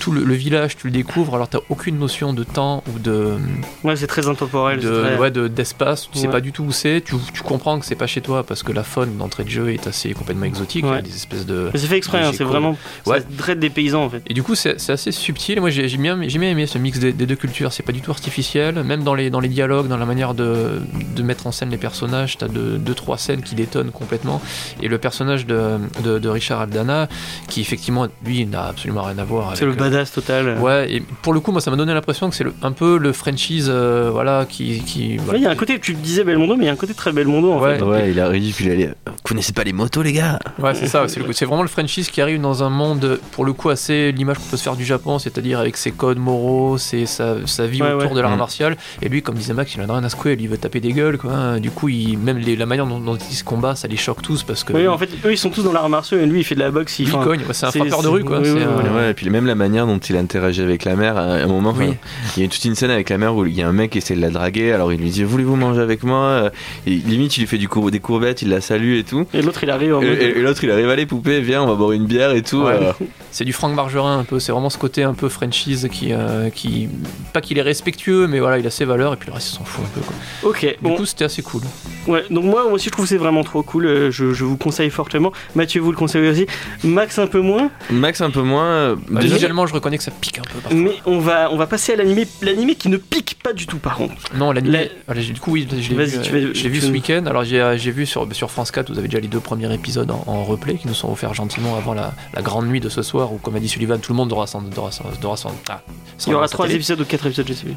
tout le, le village, tu le découvres, alors t'as aucune notion de temps ou de, Ouais, c'est très intemporel. de, très- ouais, de- d'espace, tu sais Ouais. pas du tout où c'est, tu, tu comprends que c'est pas chez toi parce que la faune d'entrée de jeu est assez complètement exotique, il y a des espèces de... Mais c'est fait exprès, hein, c'est vraiment. Ouais. Ça traite des paysans en fait. Et du coup, c'est c'est assez subtil. Moi, j'ai j'ai bien, j'ai bien aimé ce mix des, des deux cultures. C'est pas du tout artificiel. Même dans les, dans les dialogues, dans la manière de, de mettre en scène les personnages, t'as deux, deux, trois scènes qui détonnent complètement. Et le personnage de, de, de Richard Aldana, qui effectivement, lui, n'a absolument rien à voir avec. C'est le euh, badass total. Ouais, et pour le coup, moi, ça m'a donné l'impression que c'est un peu le franchise, euh, voilà, qui. qui voilà. Il y a un côté, tu disais Belmondo, mais il y a un côté très Belmondo en Ouais. fait. Ouais, il a ridicule. Allez, vous connaissez pas les motos, les gars Ouais, c'est ça, c'est vraiment le franchise qui arrive dans un monde, pour le coup, assez l'image qu'on peut se faire du Japon, c'est-à-dire avec ses codes moraux, ses, sa, sa vie Ouais, autour ouais. de l'art Mm. martial. Et lui, comme disait Max, il en a rien à secouer, lui, il veut taper des gueules, quoi. hein. Du coup, il, même les- la manière dont, dont il se combat, ça les choque tous parce que. Oui, en fait, eux ils sont tous dans l'art martiaux et lui il fait de la boxe. Il, il cogne, c'est un frappeur de rue, quoi. oui, c'est oui, un- voilà. Ouais, et puis même la manière dont il interagit avec la mère, à un moment, enfin, Oui. il y a toute une scène avec la mère où il y a un mec qui essaie de la draguer, alors il lui dit Voulez-vous manger avec moi? Et Limite, il lui fait du cour- des courbettes, il la salue et tout. Et l'autre il arrive en Et, et- et l'autre, il arrive Allez, poupée, viens, on va boire une bière et tout. Ouais. euh. C'est du Franck Margerin un peu, c'est vraiment ce côté un peu franchise qui, euh, qui. Pas qu'il est respectueux, mais voilà, il a ses valeurs et puis le reste, il s'en fout un peu, quoi. Ok, Du bon, coup, c'était assez cool. ouais. Donc moi aussi je trouve que c'est vraiment trop cool. euh, Je, je vous conseille fortement. Mathieu vous le conseille aussi. Max un peu moins. Max, un peu moins. euh, Bah, déjà- visuellement, je reconnais que ça pique un peu. parfois. Mais on va, on va passer à l'animé, l'animé qui ne pique pas du tout par contre. Non, l'animé. La- j'ai- du coup, oui, je l'ai Vas-y, vu, tu euh, vas- je l'ai vu ce week-end. Alors, j'ai j'ai vu sur, sur France 4, vous avez déjà les deux premiers épisodes en, en replay qui nous sont offerts gentiment avant la, la grande nuit de ce soir où, comme a dit Sullivan, tout le monde s'en. Devra s'en- devra s'en- ah, s'en- Il y aura trois épisodes ou quatre épisodes, je sais plus.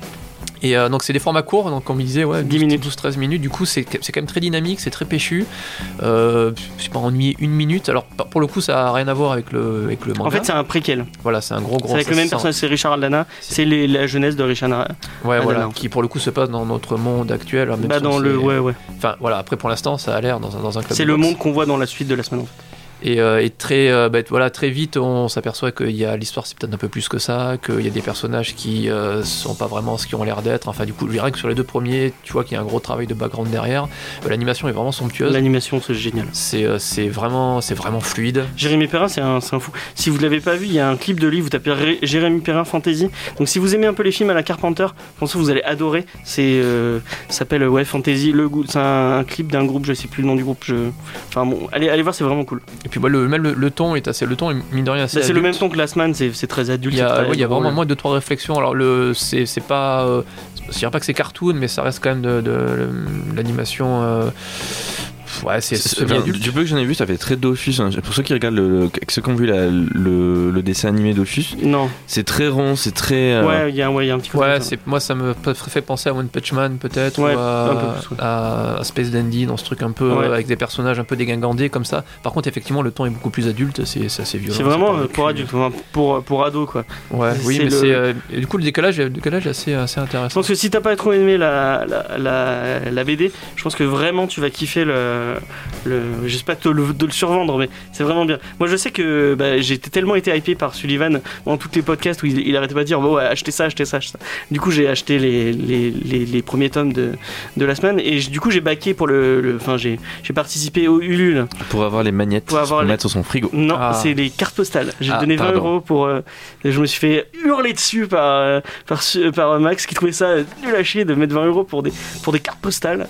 Et euh, donc, c'est des formats courts, donc comme il disait, ouais, 10 minutes. 12-13 minutes. Du coup, c'est c'est quand même très dynamique, c'est très péchu. Euh, je suis pas ennuyé une minute. Alors, pour le coup, ça a rien à voir avec le, avec le manga. En fait, c'est un préquel. voilà, c'est un gros gros. C'est avec ça le même personnage, c'est Richard Aldana. C'est les- la jeunesse de Richard. Aldana. Ouais, Ah, voilà, qui pour le coup se passe dans notre monde actuel. même Bah si dans le, ouais ouais. Enfin voilà, après pour l'instant ça a l'air dans un, dans un club. C'est le monde qu'on voit dans la suite de la semaine. en fait. Et, euh, et très, euh, bah, voilà, très vite on s'aperçoit a l'histoire c'est peut-être un peu plus que ça, qu'il y a des personnages qui euh, sont pas vraiment ce qu'ils ont l'air d'être. Enfin du coup, je dirais que sur les deux premiers, tu vois qu'il y a un gros travail de background derrière. Euh, L'animation est vraiment somptueuse. L'animation c'est génial. C'est vraiment, vraiment fluide. Jérémy Perrin, c'est un, un fou. Si vous l'avez pas vu, il y a un clip de lui, vous tapez Ré- Jérémy Perrin Fantasy. Donc si vous aimez un peu les films à la Carpenter, je pense que vous allez adorer. C'est s'appelle ouais Fantasy. Le goût, c'est un, un clip d'un groupe, je sais plus le nom du groupe. Je... Enfin bon, allez allez voir, c'est vraiment cool. Et puis bah, le, même le, le ton est assez, le ton est mine de rien assez. Bah, c'est le même ton que Last Man, c'est très adulte. Il y a, c'est très ouais, il y a drôle. vraiment moi deux trois réflexions. Alors le c'est pas euh, je dirais pas que c'est cartoon mais ça reste quand même de, de l'animation euh, ouais c'est adulte. Du peu que j'en ai vu, ça fait très Dofus. hein. Pour ceux qui regardent, le, le- ceux qui ont vu la- le, le dessin animé Dofus, Non, c'est très rond, c'est très. euh, ouais, il y a ouais, il y a un petit côté Ouais, c'est moi ça me fait penser à One Punch Man peut-être Ouais, ou à, un peu plus, ouais. à- à Space Dandy dans ce truc un peu Ouais. avec des personnages un peu dégingandés comme ça. Par contre effectivement le ton est beaucoup plus adulte, c'est c'est assez violent. C'est vraiment euh, pour enfin, pour pour ados quoi. Ouais, oui mais le- c'est euh, du coup le décalage le décalage est assez assez Je intéressant. pense que si t'as pas trop aimé la, la, la, la BD, je pense que vraiment tu vas kiffer le, le, le j'espère pas te le, de le survendre, mais c'est vraiment bien. Moi, je sais que bah, j'ai tellement été hypé par Sullivan dans tous les podcasts où il, il arrêtait pas de dire bon, ouais, achetez ça, achetez ça, achetez ça. Du coup, j'ai acheté les, les, les, les premiers tomes de, de la semaine et j- du coup, j'ai baqué pour le. Enfin, j'ai j'ai participé au Ulule. Pour avoir les magnettes Pour avoir les- mettre sur son frigo. Non, Ah. c'est les cartes postales. J'ai Ah, donné 20 pardon. euros pour. euh, je me suis fait hurler dessus par, euh, par, par Max qui trouvait ça euh, nul à chier de mettre 20 euros pour des, pour des cartes postales.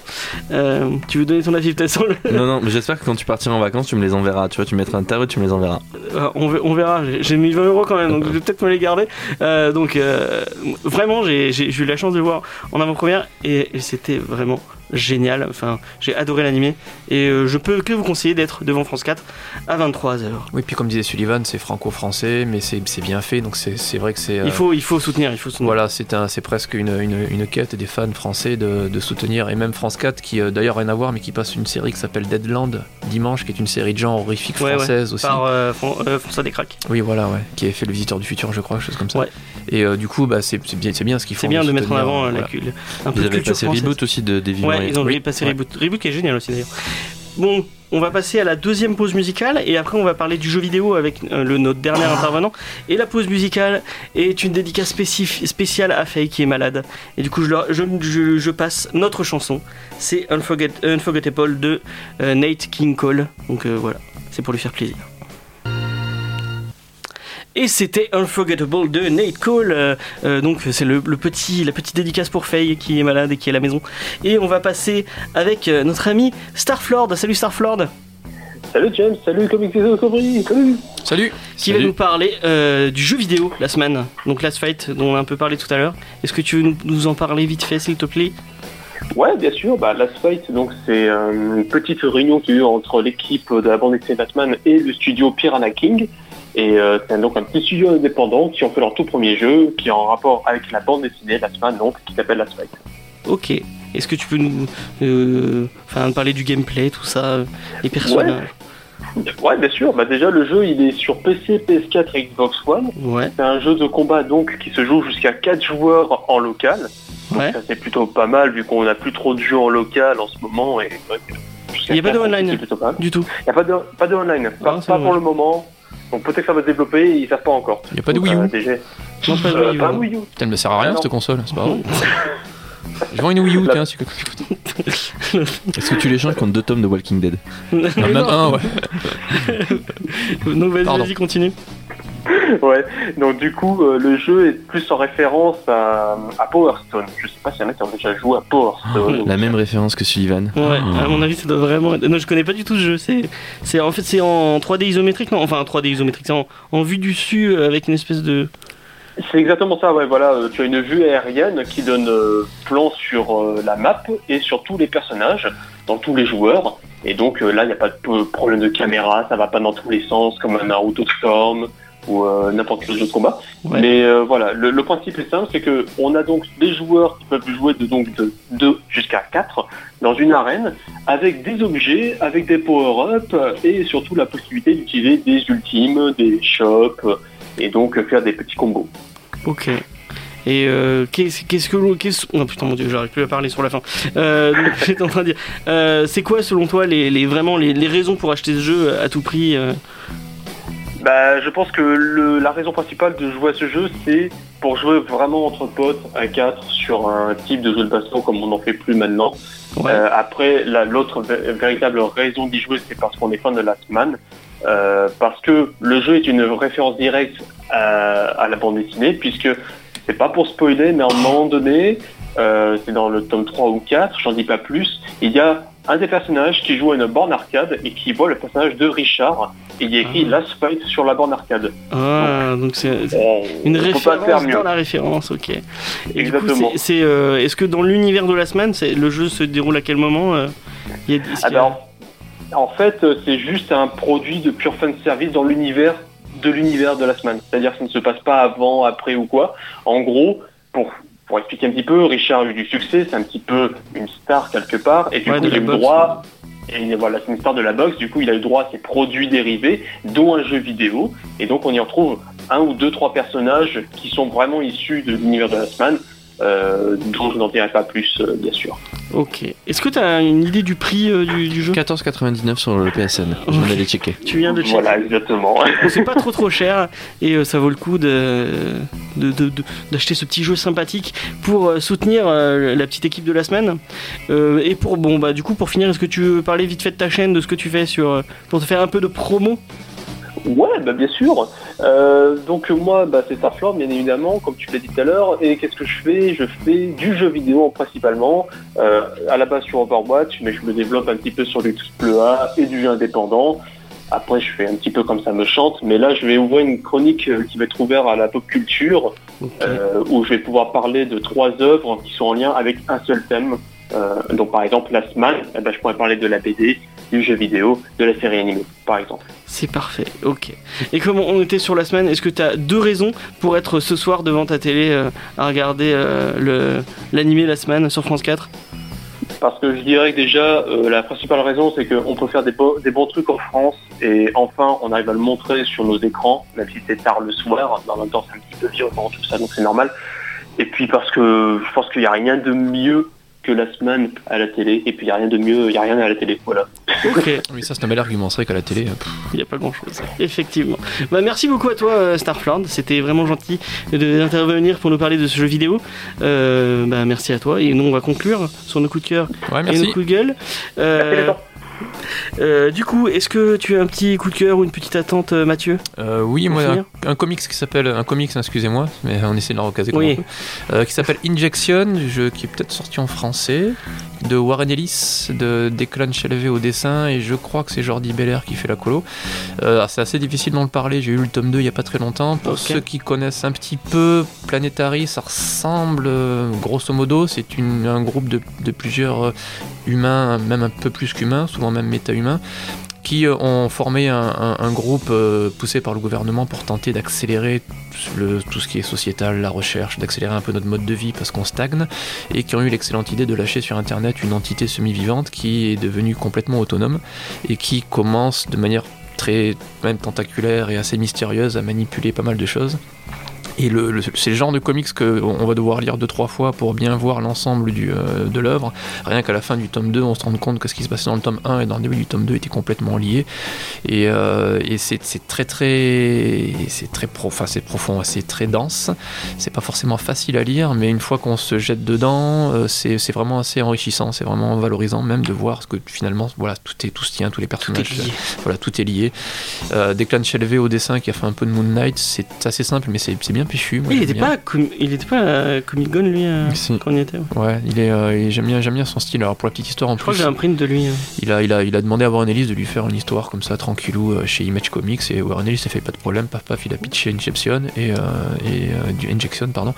Euh, tu veux donner ton avis peut-être sur. Non, non, mais j'espère que quand tu partiras en vacances, tu me les enverras. Tu vois, tu mettras un tarot tu me les enverras. Euh, on, ve- on verra, J'ai- mis 20 euros quand même, donc je vais peut-être me les garder. Euh, donc euh, vraiment, j'ai eu la chance de le voir en avant-première et, et c'était vraiment génial. Enfin, j'ai adoré l'animé et euh, je peux que vous conseiller d'être devant France 4 à 23h. Oui, puis comme disait Sullivan, c'est franco-français, mais c'est c'est bien fait, donc c'est c'est vrai que c'est. euh, Il faut, il faut soutenir, il faut soutenir. Voilà, c'est un- c'est presque une, une, une quête des fans français de, de soutenir, et même France 4, qui euh, d'ailleurs rien à voir, mais qui passe une série qui s'appelle Deadland dimanche, qui est une série de genre horrifique Ouais, ouais. française aussi. Par euh, Fran- euh, François Descraques. Oui, voilà, ouais, qui avait fait Le Visiteur du Futur, je crois, chose comme ça. Ouais. Et euh, du coup, bah, c'est c'est bien, c'est bien ce qu'ils font. C'est bien de mettre en avant euh, la voilà. cul- un peu de avaient culture passé française. Reboot aussi de Devil Ouais, ils ont passé ouais. Reboot. Reboot qui est génial aussi d'ailleurs. Bon, on va passer à la deuxième pause musicale et après on va parler du jeu vidéo avec euh, le, notre dernier intervenant. Et la pause musicale est une dédicace spéciale à Faye qui est malade. Et du coup, je, leur- je, je- je passe notre chanson. C'est Unforget, Unforgettable de euh, Nate King Cole. Donc euh, voilà, c'est pour lui faire plaisir. Et c'était Unforgettable de Nate Cole. euh, euh, donc c'est le, le petit, la petite dédicace pour Faye qui est malade et qui est à la maison. Et on va passer avec euh, notre ami Starflord. Salut Starflord. Salut James, salut Comics Discovery, salut Salut Qui va nous parler euh, du jeu vidéo la semaine. Donc Last Fight dont on a un peu parlé tout à l'heure. Est-ce que tu veux nous, nous en parler vite fait s'il te plaît? Ouais, bien sûr, bah, Last Fight, donc c'est euh, une petite réunion qu'il y a eu entre l'équipe de la bande dessinée Batman et le studio Piranha King. Et euh, c'est donc un petit studio indépendant qui ont fait leur tout premier jeu, qui est en rapport avec la bande dessinée Batman, donc qui s'appelle Last Fight. Ok. Est-ce que tu peux nous euh, parler du gameplay, tout ça, les personnages? Ouais, bien sûr, bah, déjà le jeu il est sur PC, PS4 et Xbox One. Ouais, C'est un jeu de combat donc qui se joue jusqu'à 4 joueurs en local. Donc ouais. ça c'est plutôt pas mal vu qu'on n'a plus trop de jeux en local en ce moment. Et, Il y a pas de online. Du tout. Il n'y a pas de, pas de online, pas, Ah, pas pour le moment. Donc peut-être que ça va se développer, ils savent pas encore. Il n'y a pas de Wii U euh, Non, pas de Euh, Wii U, pas non. Wii U. Putain, elle me sert à rien Ah, non. cette console, c'est pas grave. Je vends une Wii U, La- tiens, si. Est-ce que tu l'échanges contre deux tomes de Walking Dead? Non, même un, ouais. Vas-y, Pardon. vas-y, continue. Ouais, donc du coup, euh, le jeu est plus en référence à, à Power Stone. Je sais pas si y en a qui ont déjà joué à Power Stone. La même référence que Sullivan. Ouais, à mon avis, ça doit vraiment. être- Non, je connais pas du tout ce jeu. C'est, c'est en fait, c'est en 3D isométrique, non Enfin, en 3D isométrique, c'est en, en vue du dessus euh, avec une espèce de. C'est exactement ça, ouais, voilà. euh, Tu as une vue aérienne qui donne euh, plan sur euh, la map et sur tous les personnages, dans tous les joueurs. Et donc euh, là, il n'y a pas de problème de caméra, ça va pas dans tous les sens, comme un Naruto Storm ou euh, n'importe quel jeu de combat. Ouais. Mais euh, voilà, le, le principe est simple, c'est que on a donc des joueurs qui peuvent jouer de donc de 2 jusqu'à 4 dans une arène avec des objets, avec des power-ups et surtout la possibilité d'utiliser des ultimes, des shops et donc faire des petits combos. Ok. Et euh, qu'est-ce, que l'on. Oh putain, mon dieu, j'arrive plus à parler sur la fin. Euh, j'étais en train de dire. euh, c'est quoi, selon toi, les, les, vraiment les, les raisons pour acheter ce jeu à tout prix euh? Bah, je pense que le, la raison principale de jouer à ce jeu, c'est pour jouer vraiment entre potes à 4 sur un type de jeu de baston comme on n'en fait plus maintenant. Ouais. Euh, après, la- l'autre vé- véritable raison d'y jouer, c'est parce qu'on est fan de Last Man. Euh, parce que le jeu est une référence directe à, à la bande dessinée, puisque c'est pas pour spoiler, mais à un moment donné, euh, c'est dans le tome 3 ou 4, j'en dis pas plus, il y a un des personnages qui joue à une borne arcade et qui voit le personnage de Richard, et il y a écrit Ah. Last Fight sur la borne arcade. Ah, donc c'est. Une référence dans la référence, ok. Et Exactement. euh, est-ce que dans l'univers de la semaine, c'est, le jeu se déroule à quel moment euh, y a, Ah a- en, fait, euh, c'est juste un produit de pure fan service dans l'univers de l'univers de la semaine. C'est-à-dire que ça ne se passe pas avant, après ou quoi. En gros, pour, pour expliquer un petit peu, Richard a eu du succès, c'est un petit peu une star quelque part, et du Ouais, coup, il a eu droit. Et voilà, c'est une star de la boxe, du coup il a eu droit à ses produits dérivés, dont un jeu vidéo, et donc on y retrouve un ou deux, trois personnages qui sont vraiment issus de l'univers de la semaine, euh, dont je n'en dirai pas plus, euh, bien sûr. Ok. Est-ce que tu as une idée du prix euh, du, du jeu? 14,99 sur le PSN. Je viens d'aller checker. Tu viens de checker. Voilà, exactement. C'est pas trop trop cher et euh, ça vaut le coup de, de- de- de- d'acheter ce petit jeu sympathique pour soutenir euh, la petite équipe de la semaine. Euh, et pour bon bah du coup pour finir, est-ce que tu veux parler vite fait de ta chaîne, de ce que tu fais sur pour te faire un peu de promo? Ouais, bah bien sûr. Euh, donc moi, bah, c'est Starflord, bien évidemment, comme tu l'as dit tout à l'heure. Et qu'est-ce que je fais? Je fais du jeu vidéo principalement, euh, à la base sur Overwatch, mais je me développe un petit peu sur du triple A et du jeu indépendant. Après, je fais un petit peu comme ça me chante, mais là, je vais ouvrir une chronique euh, qui va être ouverte à la pop culture, euh, où je vais pouvoir parler de trois œuvres qui sont en lien avec un seul thème. Donc, par exemple, la semaine, eh ben, je pourrais parler de la BD, du jeu vidéo, de la série animée, par exemple. C'est parfait, ok. Et comme on était sur la semaine, est-ce que tu as deux raisons pour être ce soir devant ta télé euh, à regarder euh, l'animé la semaine sur France 4 Parce que je dirais que déjà, euh, la principale raison, c'est qu'on peut faire des, des bons trucs en France et enfin, on arrive à le montrer sur nos écrans, même si c'est tard le soir. Mais en même temps, c'est un petit peu violent, tout ça, donc c'est normal. Et puis parce que je pense qu'il n'y a rien de mieux que la semaine à la télé. Et puis il n'y a rien de mieux, il n'y a rien à la télé. Voilà. Ok, Oui, ça c'est un bel argument. C'est vrai qu'à la télé, il n'y a pas grand chose, effectivement. Bah, merci beaucoup à toi, euh, Starflord. C'était vraiment gentil de- d'intervenir pour nous parler de ce jeu vidéo. Euh, bah, merci à toi. Et nous, on va conclure sur nos coups de cœur ouais, et nos coups de gueule. Euh, Merci. Euh, du coup, est-ce que tu as un petit coup de cœur ou une petite attente, euh, Mathieu Euh, oui, moi, un, un comics qui s'appelle. Un comics, excusez-moi, mais on essaie de le recaser comme Oui. on peut. Euh, qui s'appelle Injection, jeu qui est peut-être sorti en français, de Warren Ellis, de Declan Shelvey au dessin, et je crois que c'est Jordi Belair qui fait la colo. Alors, c'est assez difficile d'en parler, j'ai eu le tome 2 il y a pas très longtemps. Pour ceux qui connaissent un petit peu Planetary, ça ressemble, grosso modo, c'est un groupe de, de plusieurs humains, même un peu plus qu'humains, souvent même méta-humains, qui euh, ont formé un, groupe euh, poussé par le gouvernement pour tenter d'accélérer tout ce qui est sociétal, la recherche, d'accélérer un peu notre mode de vie parce qu'on stagne, et qui ont eu l'excellente idée de lâcher sur Internet une entité semi-vivante qui est devenue complètement autonome et qui commence de manière très même tentaculaire et assez mystérieuse à manipuler pas mal de choses. Et le, le- c'est le genre de comics qu'on va devoir lire deux trois fois pour bien voir l'ensemble du, euh, de l'œuvre. Rien qu'à la fin du tome 2, on se rend compte que ce qui se passait dans le tome 1 et dans le début du tome 2 était complètement lié. Et, euh, et c'est, c'est très très c'est très pro, enfin, c'est profond, c'est très dense. C'est pas forcément facile à lire, mais une fois qu'on se jette dedans, euh, c'est, c'est vraiment assez enrichissant, c'est vraiment valorisant même de voir ce que finalement voilà tout est tout se tient, tous les Tout personnages, lié. voilà tout est lié. Declan Shelvey au dessin qui a fait un peu de Moon Knight, c'est assez simple, mais c'est bien Moi, Il j'aime était bien. pas, com- il était pas à Comic Con lui euh, Si. quand on y était. Je Ouais, il est, euh, il- j'aime bien, j'aime bien son style. Alors pour la petite histoire en crois que plus, j'ai un print de lui. hein. il a, il a, il a demandé à Warren Ellis de lui faire une histoire comme ça tranquillou euh, chez Image Comics et Warren Ellis s'est fait pas de problème, paf paf, il a pitché Inception et, euh, et euh, du Injection pardon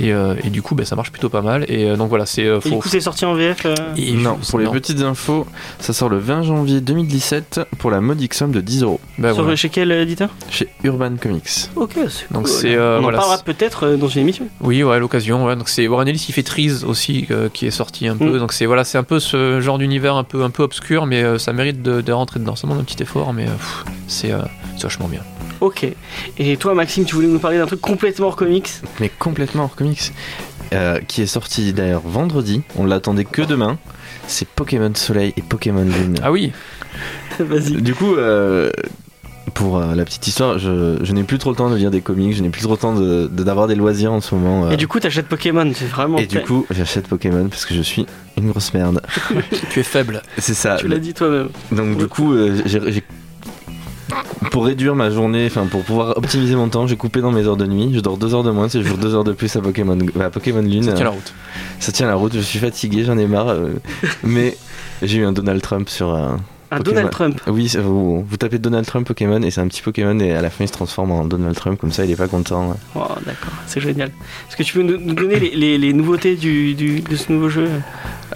et, euh, et du coup ben, ça marche plutôt pas mal et euh, donc voilà c'est euh, Et du coup, c'est sorti en VF. euh, et non, je- pour les non. petites infos, ça sort le 20 janvier 2017 pour la modique somme de 10 euros sur- voilà. Chez quel éditeur? Chez Urban Comics. Ok, c'est Donc cool. c'est, euh, On voilà, en parlera peut-être euh, dans une émission. Oui, ouais, à l'occasion. Ouais. Donc c'est Warren Ellis, il fait Trees aussi, euh, qui est sorti un peu. Mm. Donc c'est voilà, c'est un peu ce genre d'univers un peu un peu obscur, mais euh, ça mérite de, de rentrer dedans. Ça demande un petit effort, mais euh, c'est euh, c'est vachement bien. Ok. Et toi, Maxime, tu voulais nous parler d'un truc complètement hors comics? Mais complètement hors comics. Euh, qui est sorti d'ailleurs vendredi. On l'attendait que demain. C'est Pokémon Soleil et Pokémon Lune. Ah oui. Vas-y. Du coup, euh, pour euh, la petite histoire, je, je n'ai plus trop le temps de lire des comics, je n'ai plus trop le temps de- de- d'avoir des loisirs en ce moment. euh. Et du coup, t'achètes Pokémon, c'est vraiment. Et du coup, j'achète Pokémon parce que je suis une grosse merde. tu es faible. C'est ça. tu l'as dit toi-même. Donc du coup, euh, j'ai- pour réduire ma journée, enfin pour pouvoir optimiser mon temps, j'ai coupé dans mes heures de nuit. Je dors deux heures de moins, c'est je joue deux heures de plus à Pokémon, à Pokémon Lune. Ça tient la route. ça tient la route. Je suis fatigué, j'en ai marre. euh, mais j'ai eu un Donald Trump sur un. Pokémon. Donald Trump. Oui, vous, vous tapez Donald Trump Pokémon et c'est un petit Pokémon et à la fin il se transforme en Donald Trump comme ça il est pas content. Oh, d'accord, c'est génial. Est-ce que tu peux nous donner les, les- les nouveautés du, du- de ce nouveau jeu?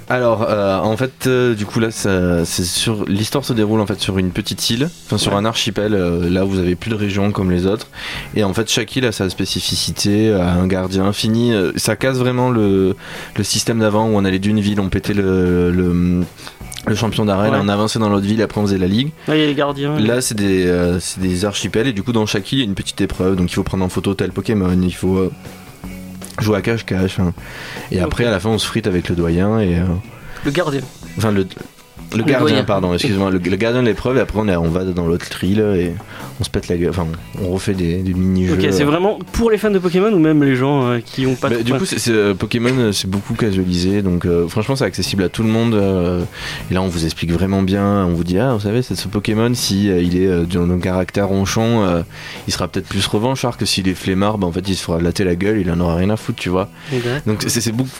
Alors euh, en fait euh, du coup là c'est sur l'histoire se déroule en fait sur une petite île, enfin sur Ouais. un archipel. euh, là vous avez plus de régions comme les autres et en fait chaque île a sa spécificité, a un gardien infini. euh, ça casse vraiment le, le système d'avant où on allait d'une ville, on pétait le, le, le champion d'arène, Ouais. on avançait dans l'autre ville, après on faisait la ligue. Là, il y a les gardiens. Là, c'est des, euh, c'est des archipels et du coup, dans chaque île, il y a une petite épreuve. Donc, il faut prendre en photo tel Pokémon, il faut euh, jouer à cache-cache. hein. Et après, à la fin, on se frite avec le doyen et, euh, Le gardien. Enfin, le, le gardien, pardon, excuse-moi, le, le gardien de l'épreuve, et après on, va dans l'autre île et on se pète la gueule. Enfin, on refait des, des mini-jeux. Ok, c'est vraiment pour les fans de Pokémon ou même les gens euh, qui ont pas Bah, de du coup, euh, Pokémon, euh, c'est beaucoup casualisé, donc euh, franchement, c'est accessible à tout le monde. euh, et là, on vous explique vraiment bien. On vous dit, ah, vous savez, c'est ce Pokémon, si euh, il est euh, d'un d'un caractère ronchon, euh, il sera peut-être plus revanchard que s'il est flemmard. Bah, en fait, il se fera latter la gueule, il en aura rien à foutre, tu vois. Donc, c'est beaucoup.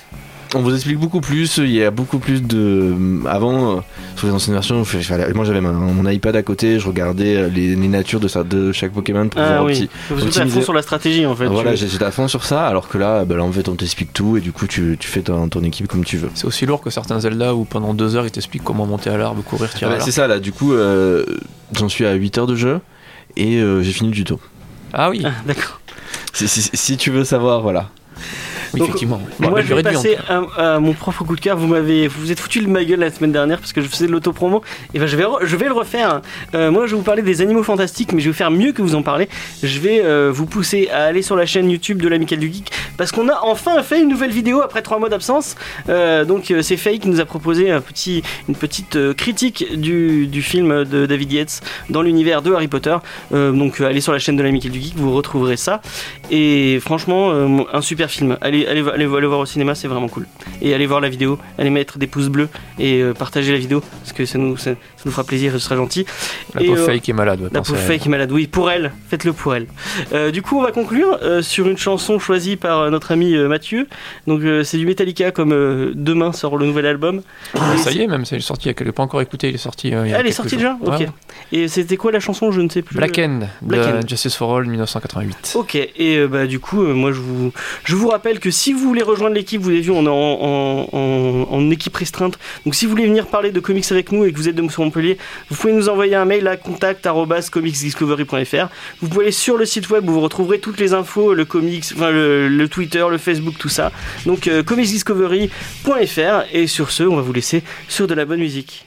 On vous explique beaucoup plus, il y a beaucoup plus de. Avant, euh, sur les anciennes versions, moi j'avais mon iPad à côté, je regardais euh, les, les natures de, sa- de chaque Pokémon pour Ah oui, opti- vous êtes à fond sur la stratégie en fait. Voilà, j'étais à fond sur ça, alors que là, bah, là en fait, on t'explique tout et du coup, tu, tu fais ton, ton équipe comme tu veux. C'est aussi lourd que certains Zelda où pendant deux heures ils t'expliquent comment monter à l'arbre, courir, Ah tirer bah, à c'est ça, là, du coup, euh, j'en suis à 8 heures de jeu et euh, j'ai fini le tuto. Ah oui, Ah, D'accord. Si, si- si tu veux savoir, voilà. Oui, Donc, effectivement. Moi, je vais passer à, à mon propre coup de cœur. Vous m'avez, vous vous êtes foutu de ma gueule la semaine dernière parce que je faisais de l'autopromo. Et ben, je vais, je vais le refaire. Euh, moi, je vais vous parler des animaux fantastiques, mais je vais faire mieux que vous en parler. Je vais euh, vous pousser à aller sur la chaîne YouTube de l'Amical du Geek parce qu'on a enfin fait une nouvelle vidéo après trois mois d'absence. Euh, donc, c'est Faye qui nous a proposé un petit, une petite critique du, du film de David Yates dans l'univers de Harry Potter. Donc, allez sur la chaîne de l'Amical du Geek, vous retrouverez ça. Et franchement, un super film. Allez, allez, voir au cinéma, c'est vraiment cool. Et allez voir la vidéo, allez mettre des pouces bleus et euh, partager la vidéo parce que ça nous, nous fera plaisir et ce sera gentil. La et, pauvre euh, Faye qui est malade. La pauvre Faye qui est malade, oui, pour elle, faites-le pour elle. Euh, du coup, on va conclure euh, sur une chanson choisie par notre ami Mathieu. Donc, c'est du Metallica, comme demain sort le nouvel album. Ah, Ça y est, même, c'est sorti. Elle n'est pas encore écouté. Il est sorti. il y a Ah, elle est sortie déjà Ok. Ouais. Et c'était quoi la chanson? Je ne sais plus. Black End Black de End. Justice for All 1988. Ok, et bah du coup, moi je vous, je vous rappelle que si vous voulez rejoindre l'équipe, vous avez vu, on est en, en- en- en équipe restreinte. Donc si vous voulez venir parler de comics avec nous et que vous êtes de Vous pouvez nous envoyer un mail à contact@comicsdiscovery.fr. Vous pouvez aller sur le site web où vous retrouverez toutes les infos, le comics, le Twitter, le Facebook, tout ça. Donc euh, comicsdiscovery.fr. Et sur ce, on va vous laisser sur de la bonne musique.